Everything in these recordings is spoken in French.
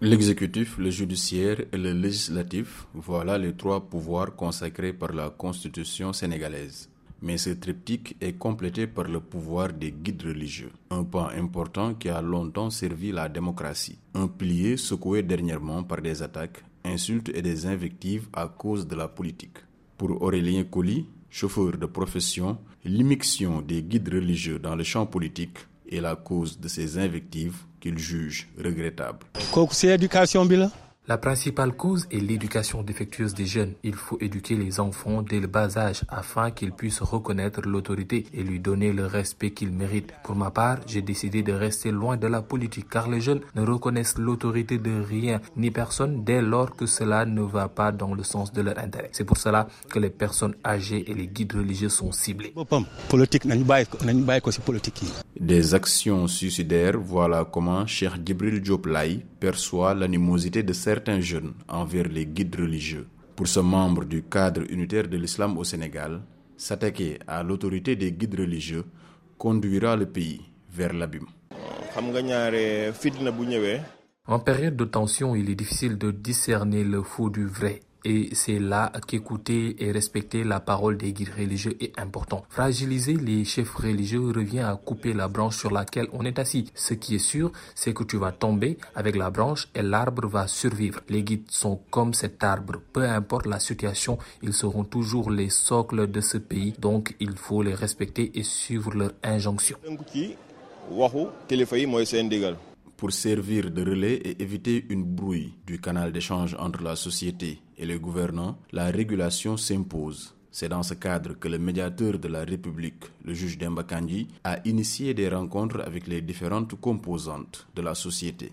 L'exécutif, le judiciaire et le législatif, voilà les trois pouvoirs consacrés par la Constitution sénégalaise. Mais ce triptyque est complété par le pouvoir des guides religieux, un point important qui a longtemps servi la démocratie, un pilier secoué dernièrement par des attaques, insultes et des invectives à cause de la politique. Pour Aurélien Colli, chauffeur de profession, l'immixtion des guides religieux dans le champ politique est la cause de ces invectives qu'il juge regrettables. La principale cause est l'éducation défectueuse des jeunes. Il faut éduquer les enfants dès le bas âge afin qu'ils puissent reconnaître l'autorité et lui donner le respect qu'ils méritent. Pour ma part, j'ai décidé de rester loin de la politique car les jeunes ne reconnaissent l'autorité de rien ni personne dès lors que cela ne va pas dans le sens de leur intérêt. C'est pour cela que les personnes âgées et les guides religieux sont ciblés. Des actions suicidaires, voilà comment Cheikh Djibril Dioplay perçoit l'animosité de certains jeunes envers les guides religieux. Pour ce membre du cadre unitaire de l'islam au Sénégal, s'attaquer à l'autorité des guides religieux conduira le pays vers l'abîme. En période de tension, il est difficile de discerner le faux du vrai et c'est là qu'écouter et respecter la parole des guides religieux est important. Fragiliser les chefs religieux revient à couper la branche sur laquelle on est assis. Ce qui est sûr, c'est que tu vas tomber avec la branche et l'arbre va survivre. Les guides sont comme cet arbre. Peu importe la situation, ils seront toujours les socles de ce pays. Donc, il faut les respecter et suivre leurs injonctions pour servir de relais et éviter une brouille du canal d'échange entre la société et les gouvernants, la régulation s'impose. C'est dans ce cadre que le médiateur de la République, le juge Demba a initié des rencontres avec les différentes composantes de la société.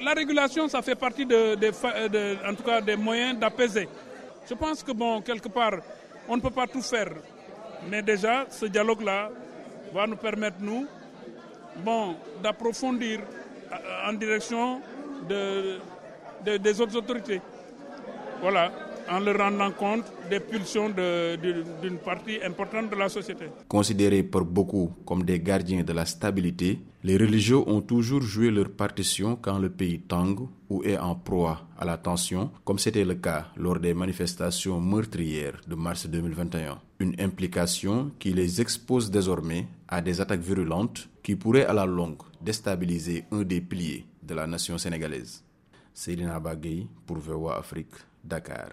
La, régulation, ça fait partie de, en tout cas des moyens d'apaiser. Je pense que, bon, quelque part, on ne peut pas tout faire. Mais déjà, ce dialogue-là va nous permettre, nous, bon, d'approfondir en direction de, des autres autorités. Voilà, en leur rendant compte des pulsions d'une partie importante de la société. Considérés par beaucoup comme des gardiens de la stabilité, les religieux ont toujours joué leur partition quand le pays tangue ou est en proie à la tension, comme c'était le cas lors des manifestations meurtrières de mars 2021. Une implication qui les expose désormais à des attaques virulentes qui pourraient à la longue déstabiliser un des piliers de la nation sénégalaise. Céline Bagay pour VOA Afrique, Dakar.